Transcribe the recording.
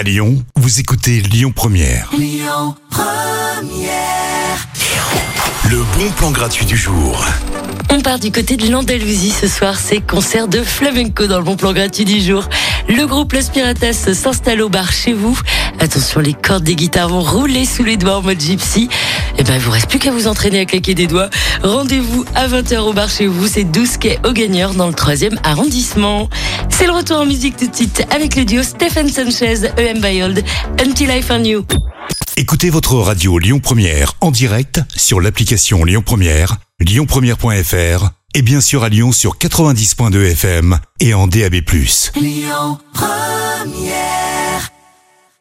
À Lyon, vous écoutez Lyon Première. Le bon plan gratuit du jour. On part du côté de l'Andalousie ce soir, c'est concert de flamenco dans le bon plan gratuit du jour. Le groupe Los Piratas s'installe au bar chez vous. Attention, les cordes des guitares vont rouler sous les doigts en mode gypsy. Et ben, il vous reste plus qu'à vous entraîner à claquer des doigts. Rendez-vous à 20h au bar chez vous, c'est 12 quai au gagneur dans le 3e arrondissement. C'est le retour en musique tout de suite avec le duo Stephen Sanchez, EM Bayold, Until I Find You. Écoutez votre radio Lyon Première en direct sur l'application Lyon Première, lyonpremière.fr et bien sûr à Lyon sur 90.2 FM et en DAB+. Lyon Première